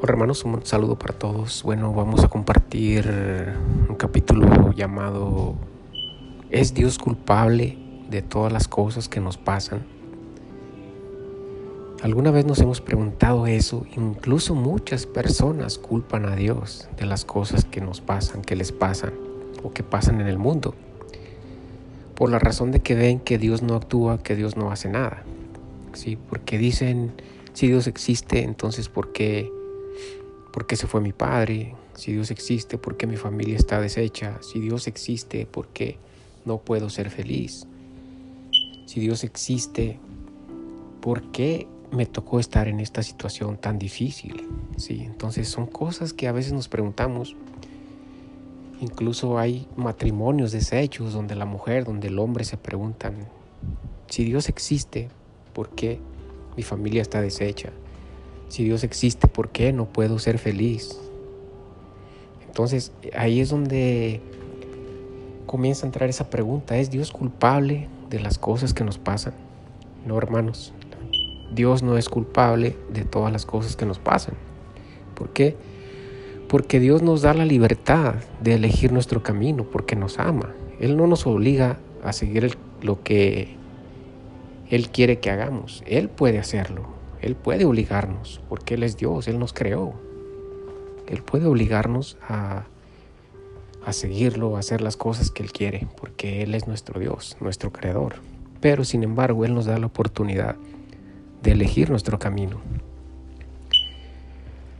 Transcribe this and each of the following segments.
Hola hermanos, un saludo para todos. Bueno, vamos a compartir un capítulo llamado ¿Es Dios culpable de todas las cosas que nos pasan? ¿Alguna vez nos hemos preguntado eso? Incluso muchas personas culpan a Dios de las cosas que nos pasan, que les pasan o que pasan en el mundo. Por la razón de que ven que Dios no actúa, que Dios no hace nada. ¿Sí? Porque dicen, si Dios existe, entonces ¿por qué? ¿Por qué se fue mi padre? Si Dios existe, ¿por qué mi familia está deshecha? Si Dios existe, ¿por qué no puedo ser feliz? Si Dios existe, ¿por qué me tocó estar en esta situación tan difícil? Sí, entonces son cosas que a veces nos preguntamos. Incluso hay matrimonios deshechos donde la mujer, donde el hombre se preguntan, si Dios existe, ¿por qué mi familia está deshecha? Si Dios existe, ¿por qué no puedo ser feliz? Entonces ahí es donde comienza a entrar esa pregunta. ¿Es Dios culpable de las cosas que nos pasan? No, hermanos. Dios no es culpable de todas las cosas que nos pasan. ¿Por qué? Porque Dios nos da la libertad de elegir nuestro camino, porque nos ama. Él no nos obliga a seguir lo que Él quiere que hagamos. Él puede hacerlo. Él puede obligarnos, porque Él es Dios, Él nos creó. Él puede obligarnos a, a seguirlo, a hacer las cosas que Él quiere, porque Él es nuestro Dios, nuestro creador. Pero sin embargo, Él nos da la oportunidad de elegir nuestro camino.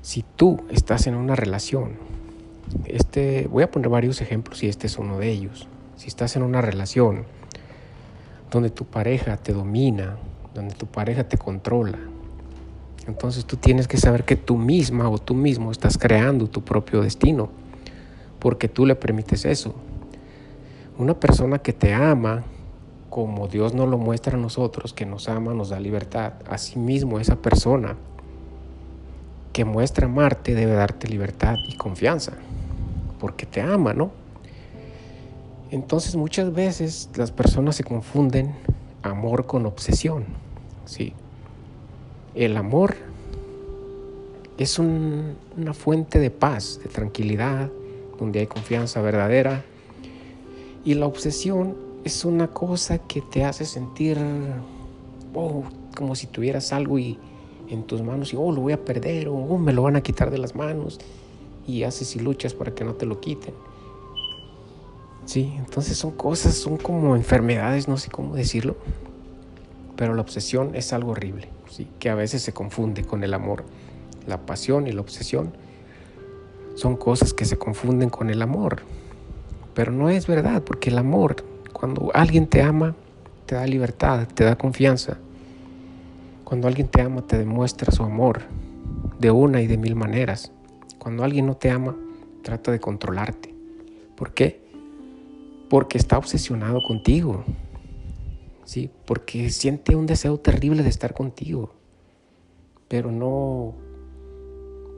Si tú estás en una relación, este, voy a poner varios ejemplos y este es uno de ellos. Si estás en una relación donde tu pareja te domina, donde tu pareja te controla, entonces tú tienes que saber que tú misma o tú mismo estás creando tu propio destino, porque tú le permites eso. Una persona que te ama, como Dios nos lo muestra a nosotros, que nos ama, nos da libertad. Asimismo, esa persona que muestra amarte debe darte libertad y confianza, porque te ama, ¿no? Entonces muchas veces las personas se confunden amor con obsesión, ¿sí? El amor es una fuente de paz, de tranquilidad, donde hay confianza verdadera. Y la obsesión es una cosa que te hace sentir oh, como si tuvieras algo y, en tus manos y oh, lo voy a perder o oh, me lo van a quitar de las manos y haces y luchas para que no te lo quiten. Sí, entonces son cosas, son como enfermedades, no sé cómo decirlo, pero la obsesión es algo horrible que a veces se confunde con el amor. La pasión y la obsesión son cosas que se confunden con el amor. Pero no es verdad, porque el amor, cuando alguien te ama, te da libertad, te da confianza. Cuando alguien te ama, te demuestra su amor de una y de mil maneras. Cuando alguien no te ama, trata de controlarte. ¿Por qué? Porque está obsesionado contigo. ¿Sí? Porque siente un deseo terrible de estar contigo, pero no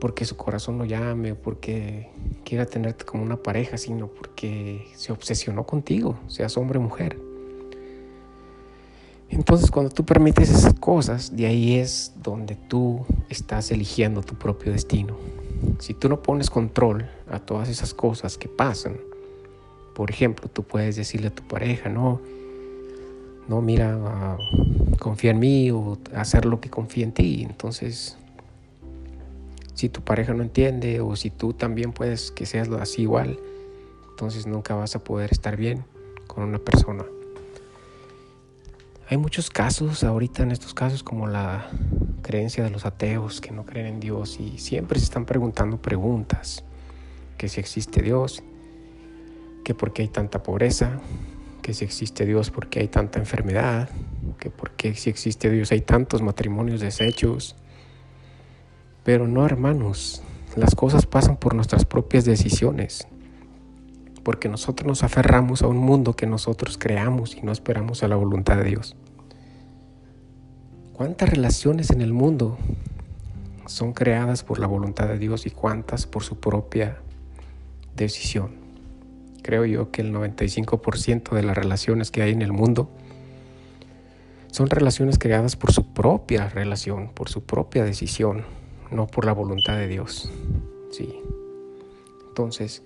porque su corazón lo llame, porque quiera tenerte como una pareja, sino porque se obsesionó contigo, seas hombre o mujer. Entonces cuando tú permites esas cosas, de ahí es donde tú estás eligiendo tu propio destino. Si tú no pones control a todas esas cosas que pasan, por ejemplo, tú puedes decirle a tu pareja, no, no, mira, confía en mí o hacer lo que confía en ti. Entonces, si tu pareja no entiende o si tú también puedes que seas así igual, entonces nunca vas a poder estar bien con una persona. Hay muchos casos ahorita en estos casos como la creencia de los ateos que no creen en Dios y siempre se están preguntando preguntas, que si existe Dios, que por qué hay tanta pobreza, que si existe Dios porque hay tanta enfermedad, que porque si existe Dios hay tantos matrimonios deshechos. Pero no, hermanos, las cosas pasan por nuestras propias decisiones, porque nosotros nos aferramos a un mundo que nosotros creamos y no esperamos a la voluntad de Dios. ¿Cuántas relaciones en el mundo son creadas por la voluntad de Dios y cuántas por su propia decisión? Creo yo que el 95% de las relaciones que hay en el mundo son relaciones creadas por su propia relación, por su propia decisión, no por la voluntad de Dios. Sí. Entonces,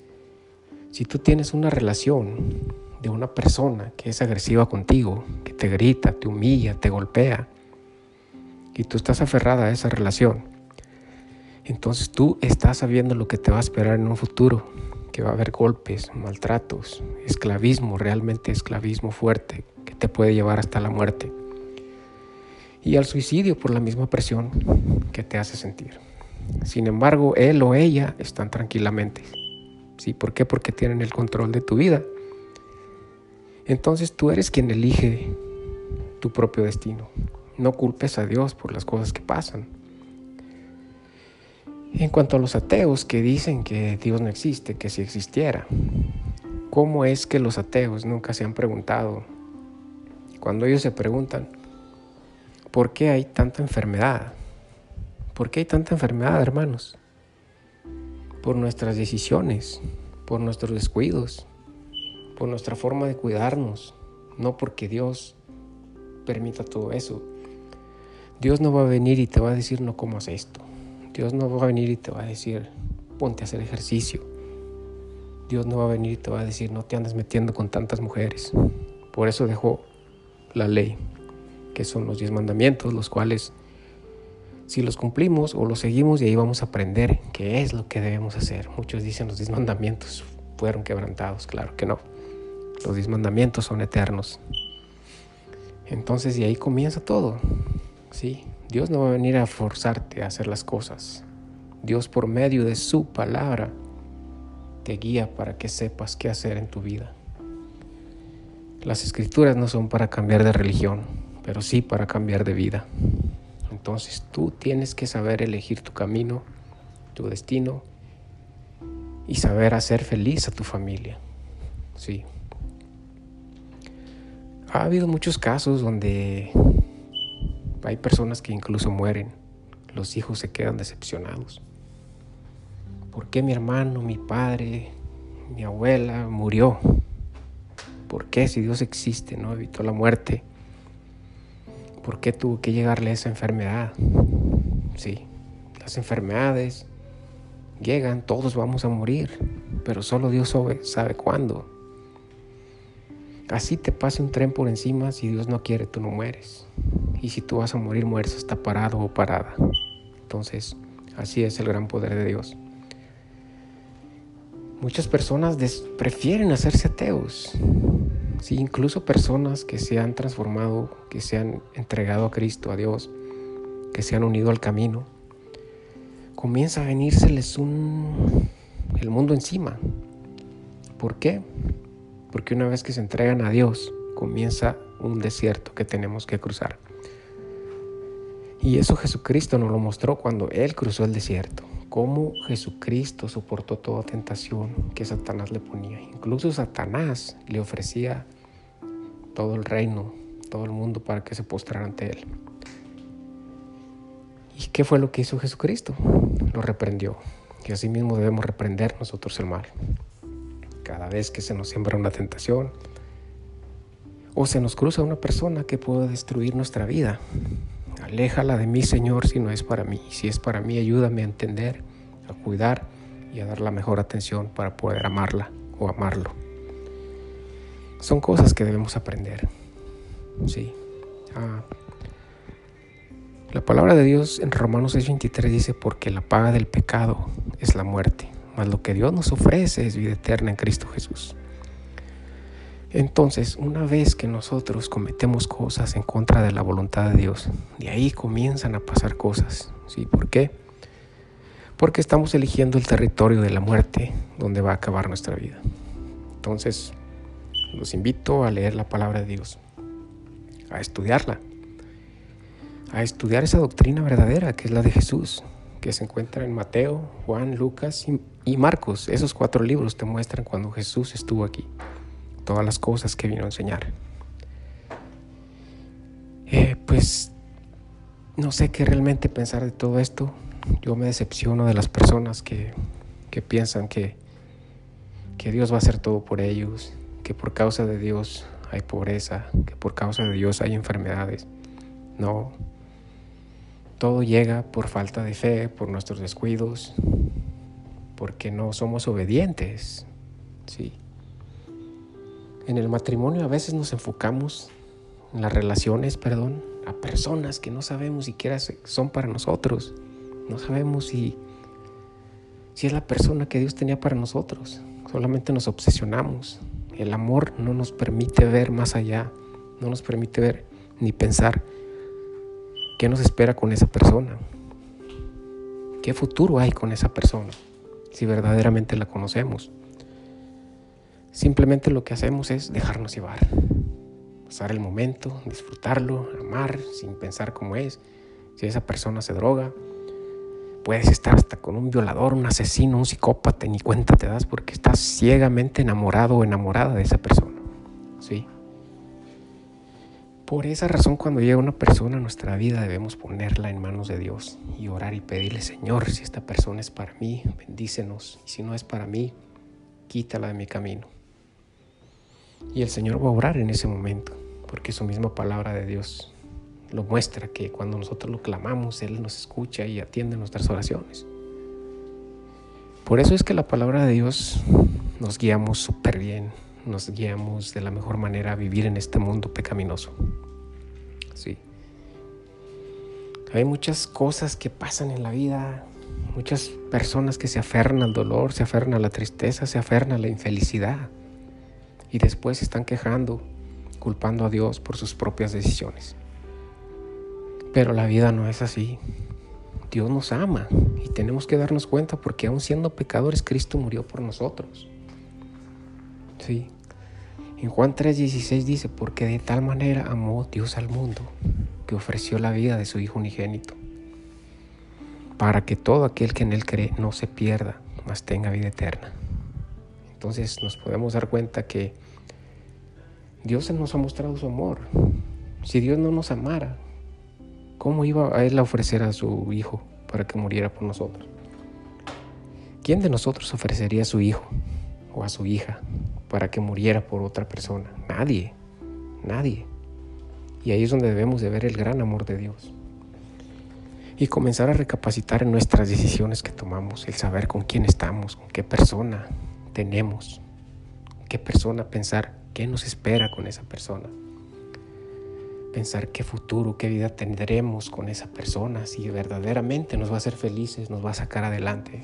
si tú tienes una relación de una persona que es agresiva contigo, que te grita, te humilla, te golpea, y tú estás aferrada a esa relación, entonces tú estás sabiendo lo que te va a esperar en un futuro, que va a haber golpes, maltratos, esclavismo, realmente esclavismo fuerte, que te puede llevar hasta la muerte. Y al suicidio por la misma presión que te hace sentir. Sin embargo, él o ella están tranquilamente. ¿Sí? ¿Por qué? Porque tienen el control de tu vida. Entonces tú eres quien elige tu propio destino. No culpes a Dios por las cosas que pasan. En cuanto a los ateos que dicen que Dios no existe, que si existiera, ¿cómo es que los ateos nunca se han preguntado? Cuando ellos se preguntan, ¿por qué hay tanta enfermedad? ¿Por qué hay tanta enfermedad, hermanos? Por nuestras decisiones, por nuestros descuidos, por nuestra forma de cuidarnos, no porque Dios permita todo eso. Dios no va a venir y te va a decir no comas esto. Dios no va a venir y te va a decir ponte a hacer ejercicio. Dios no va a venir y te va a decir no te andes metiendo con tantas mujeres. Por eso dejó la ley, que son los diez mandamientos, los cuales si los cumplimos o los seguimos y ahí vamos a aprender qué es lo que debemos hacer. Muchos dicen los diez mandamientos fueron quebrantados, claro que no. Los diez mandamientos son eternos. Entonces, y ahí comienza todo. ¿sí? Dios no va a venir a forzarte a hacer las cosas. Dios por medio de su palabra te guía para que sepas qué hacer en tu vida. Las escrituras no son para cambiar de religión, pero sí para cambiar de vida. Entonces tú tienes que saber elegir tu camino, tu destino y saber hacer feliz a tu familia. Sí. Ha habido muchos casos donde hay personas que incluso mueren. Los hijos se quedan decepcionados. ¿Por qué mi hermano, mi padre, mi abuela murió? ¿Por qué si Dios existe, no evitó la muerte? ¿Por qué tuvo que llegarle esa enfermedad? Sí, las enfermedades llegan, todos vamos a morir, pero solo Dios sabe cuándo. Así te pase un tren por encima, si Dios no quiere, tú no mueres. Y si tú vas a morir, mueres hasta parado o parada. Entonces, así es el gran poder de Dios. Muchas personas prefieren hacerse ateos. Sí, incluso personas que se han transformado, que se han entregado a Cristo, a Dios, que se han unido al camino, comienza a venírseles un, el mundo encima. ¿Por qué? Porque una vez que se entregan a Dios, comienza un desierto que tenemos que cruzar. Y eso Jesucristo nos lo mostró cuando Él cruzó el desierto, cómo Jesucristo soportó toda tentación que Satanás le ponía. Incluso Satanás le ofrecía todo el reino, todo el mundo para que se postrara ante Él. ¿Y qué fue lo que hizo Jesucristo? Lo reprendió. Y así mismo debemos reprender nosotros el mal cada vez que se nos siembra una tentación o se nos cruza una persona que pueda destruir nuestra vida. Aléjala de mí, Señor, si no es para mí. Si es para mí, ayúdame a entender, a cuidar y a dar la mejor atención para poder amarla o amarlo. Son cosas que debemos aprender. Sí. Ah. La palabra de Dios en Romanos 6:23 dice, porque la paga del pecado es la muerte mas lo que Dios nos ofrece es vida eterna en Cristo Jesús. Entonces, una vez que nosotros cometemos cosas en contra de la voluntad de Dios, de ahí comienzan a pasar cosas. ¿Sí? ¿Por qué? Porque estamos eligiendo el territorio de la muerte donde va a acabar nuestra vida. Entonces, los invito a leer la palabra de Dios, a estudiarla, a estudiar esa doctrina verdadera que es la de Jesús, que se encuentra en Mateo, Juan, Lucas y Marcos, esos cuatro libros te muestran cuando Jesús estuvo aquí, todas las cosas que vino a enseñar. Eh, pues no sé qué realmente pensar de todo esto. Yo me decepciono de las personas que, que piensan que, que Dios va a hacer todo por ellos, que por causa de Dios hay pobreza, que por causa de Dios hay enfermedades. No, Todo llega por falta de fe, por nuestros descuidos, porque no somos obedientes. Sí. En el matrimonio a veces nos enfocamos en las relaciones, perdón, a personas que no sabemos siquiera son para nosotros. No sabemos si, si es la persona que Dios tenía para nosotros. Solamente nos obsesionamos. El amor no nos permite ver más allá, no nos permite ver ni pensar qué nos espera con esa persona. ¿Qué futuro hay con esa persona? Si verdaderamente la conocemos. Simplemente lo que hacemos es dejarnos llevar, pasar el momento, disfrutarlo, amar sin pensar cómo es. Si esa persona se droga, puedes estar hasta con un violador, un asesino, un psicópata, ni cuenta te das porque estás ciegamente enamorado o enamorada de esa persona. ¿Sí? Por esa razón cuando llega una persona a nuestra vida debemos ponerla en manos de Dios y orar y pedirle, Señor, si esta persona es para mí, bendícenos, y si no es para mí, quítala de mi camino. Y el Señor va a orar en ese momento, porque su misma palabra de Dios lo muestra, que cuando nosotros lo clamamos, Él nos escucha y atiende nuestras oraciones. Por eso es que la palabra de Dios nos guiamos súper bien, nos guiamos de la mejor manera a vivir en este mundo pecaminoso. Sí. Hay muchas cosas que pasan en la vida, muchas personas que se aferran al dolor, se aferran a la tristeza, se aferran a la infelicidad y después están quejando, culpando a Dios por sus propias decisiones. Pero la vida no es así. Dios nos ama y tenemos que darnos cuenta porque aun siendo pecadores, Cristo murió por nosotros. Sí. En Juan 3:16 dice, porque de tal manera amó Dios al mundo, que ofreció la vida de su Hijo unigénito, para que todo aquel que en Él cree no se pierda, mas tenga vida eterna. Entonces nos podemos dar cuenta que Dios nos ha mostrado su amor. Si Dios no nos amara, ¿cómo iba a Él a ofrecer a su Hijo para que muriera por nosotros? ¿Quién de nosotros ofrecería a su Hijo o a su hija para que muriera por otra persona? Nadie, nadie. Y ahí es donde debemos de ver el gran amor de Dios. Y comenzar a recapacitar en nuestras decisiones que tomamos, el saber con quién estamos, con qué persona tenemos, qué persona pensar, qué nos espera con esa persona. Pensar qué futuro, qué vida tendremos con esa persona, si verdaderamente nos va a hacer felices, nos va a sacar adelante.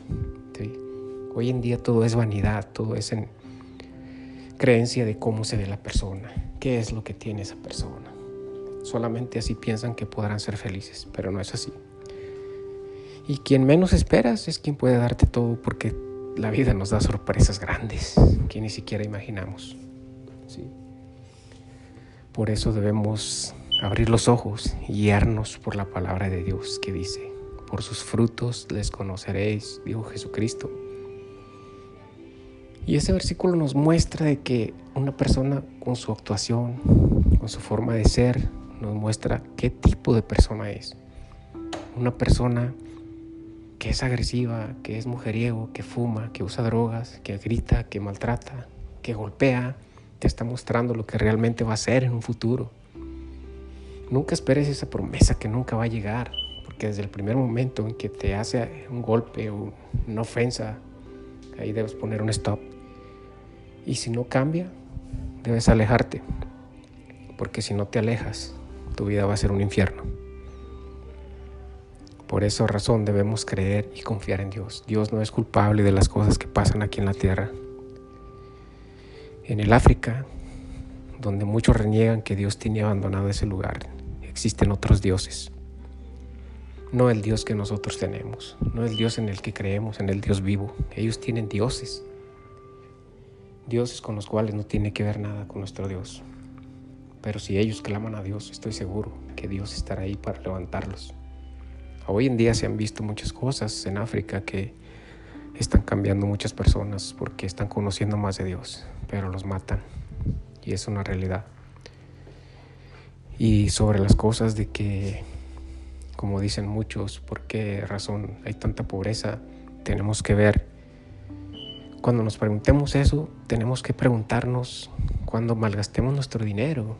Hoy en día todo es vanidad, todo es en creencia de cómo se ve la persona, qué es lo que tiene esa persona. Solamente así piensan que podrán ser felices, pero no es así. Y quien menos esperas es quien puede darte todo porque la vida nos da sorpresas grandes que ni siquiera imaginamos. ¿sí? Por eso debemos abrir los ojos y guiarnos por la palabra de Dios que dice, por sus frutos les conoceréis, dijo Jesucristo. Y ese versículo nos muestra de que una persona con su actuación, con su forma de ser, nos muestra qué tipo de persona es. Una persona que es agresiva, que es mujeriego, que fuma, que usa drogas, que grita, que maltrata, que golpea, te está mostrando lo que realmente va a ser en un futuro. Nunca esperes esa promesa que nunca va a llegar, porque desde el primer momento en que te hace un golpe o una ofensa, ahí debes poner un stop. Y si no cambia, debes alejarte, porque si no te alejas, tu vida va a ser un infierno. Por esa razón debemos creer y confiar en Dios. Dios no es culpable de las cosas que pasan aquí en la tierra. En el África, donde muchos reniegan que Dios tiene abandonado ese lugar, existen otros dioses. No el Dios que nosotros tenemos, no el Dios en el que creemos, en el Dios vivo. Ellos tienen dioses. Dioses con los cuales no tiene que ver nada con nuestro Dios. Pero si ellos claman a Dios, estoy seguro que Dios estará ahí para levantarlos. Hoy en día se han visto muchas cosas en África que están cambiando muchas personas porque están conociendo más de Dios, pero los matan. Y es una realidad. Y sobre las cosas de que, como dicen muchos, por qué razón hay tanta pobreza, tenemos que ver, cuando nos preguntemos eso, tenemos que preguntarnos cuando malgastemos nuestro dinero,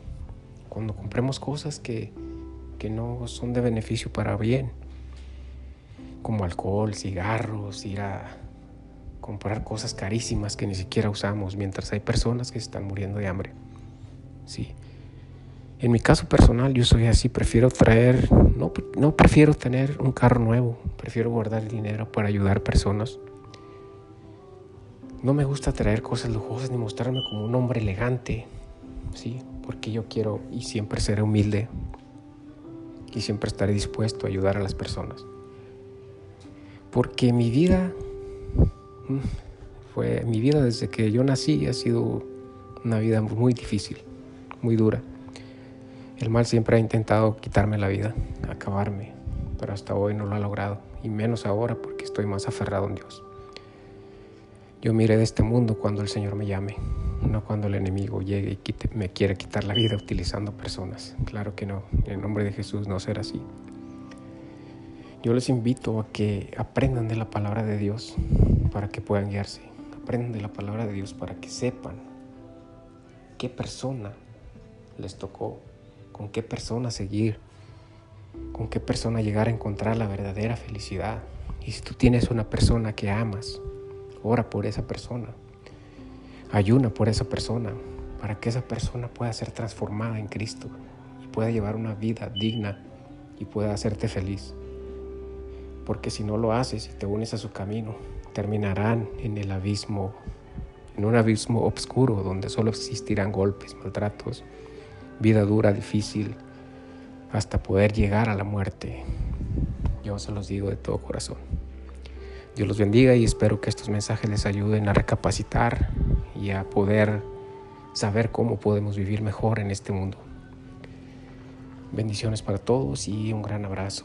cuando compremos cosas que, que no son de beneficio para bien como alcohol, cigarros, ir a comprar cosas carísimas que ni siquiera usamos, mientras hay personas que están muriendo de hambre. Sí. En mi caso personal, yo soy así, prefiero traer, no, no prefiero tener un carro nuevo, prefiero guardar dinero para ayudar personas. No me gusta traer cosas lujosas ni mostrarme como un hombre elegante, sí, porque yo quiero y siempre seré humilde y siempre estaré dispuesto a ayudar a las personas. Porque mi vida mm, fue mi vida desde que yo nací ha sido una vida muy difícil, muy dura. El mal siempre ha intentado quitarme la vida, acabarme, pero hasta hoy no lo ha logrado, y menos ahora porque estoy más aferrado en Dios. Yo miré de este mundo cuando el Señor me llame, no cuando el enemigo llegue y me quiere quitar la vida utilizando personas. Claro que no, en el nombre de Jesús no será así. Yo les invito a que aprendan de la palabra de Dios para que puedan guiarse. Aprendan de la palabra de Dios para que sepan qué persona les tocó, con qué persona seguir, con qué persona llegar a encontrar la verdadera felicidad. Y si tú tienes una persona que amas, ora por esa persona. Ayuna por esa persona para que esa persona pueda ser transformada en Cristo y pueda llevar una vida digna y pueda hacerte feliz porque si no lo haces y te unes a su camino, terminarán en el abismo, en un abismo oscuro donde solo existirán golpes, maltratos, vida dura, difícil, hasta poder llegar a la muerte. Yo se los digo de todo corazón. Dios los bendiga y espero que estos mensajes les ayuden a recapacitar y a poder saber cómo podemos vivir mejor en este mundo. Bendiciones para todos y un gran abrazo.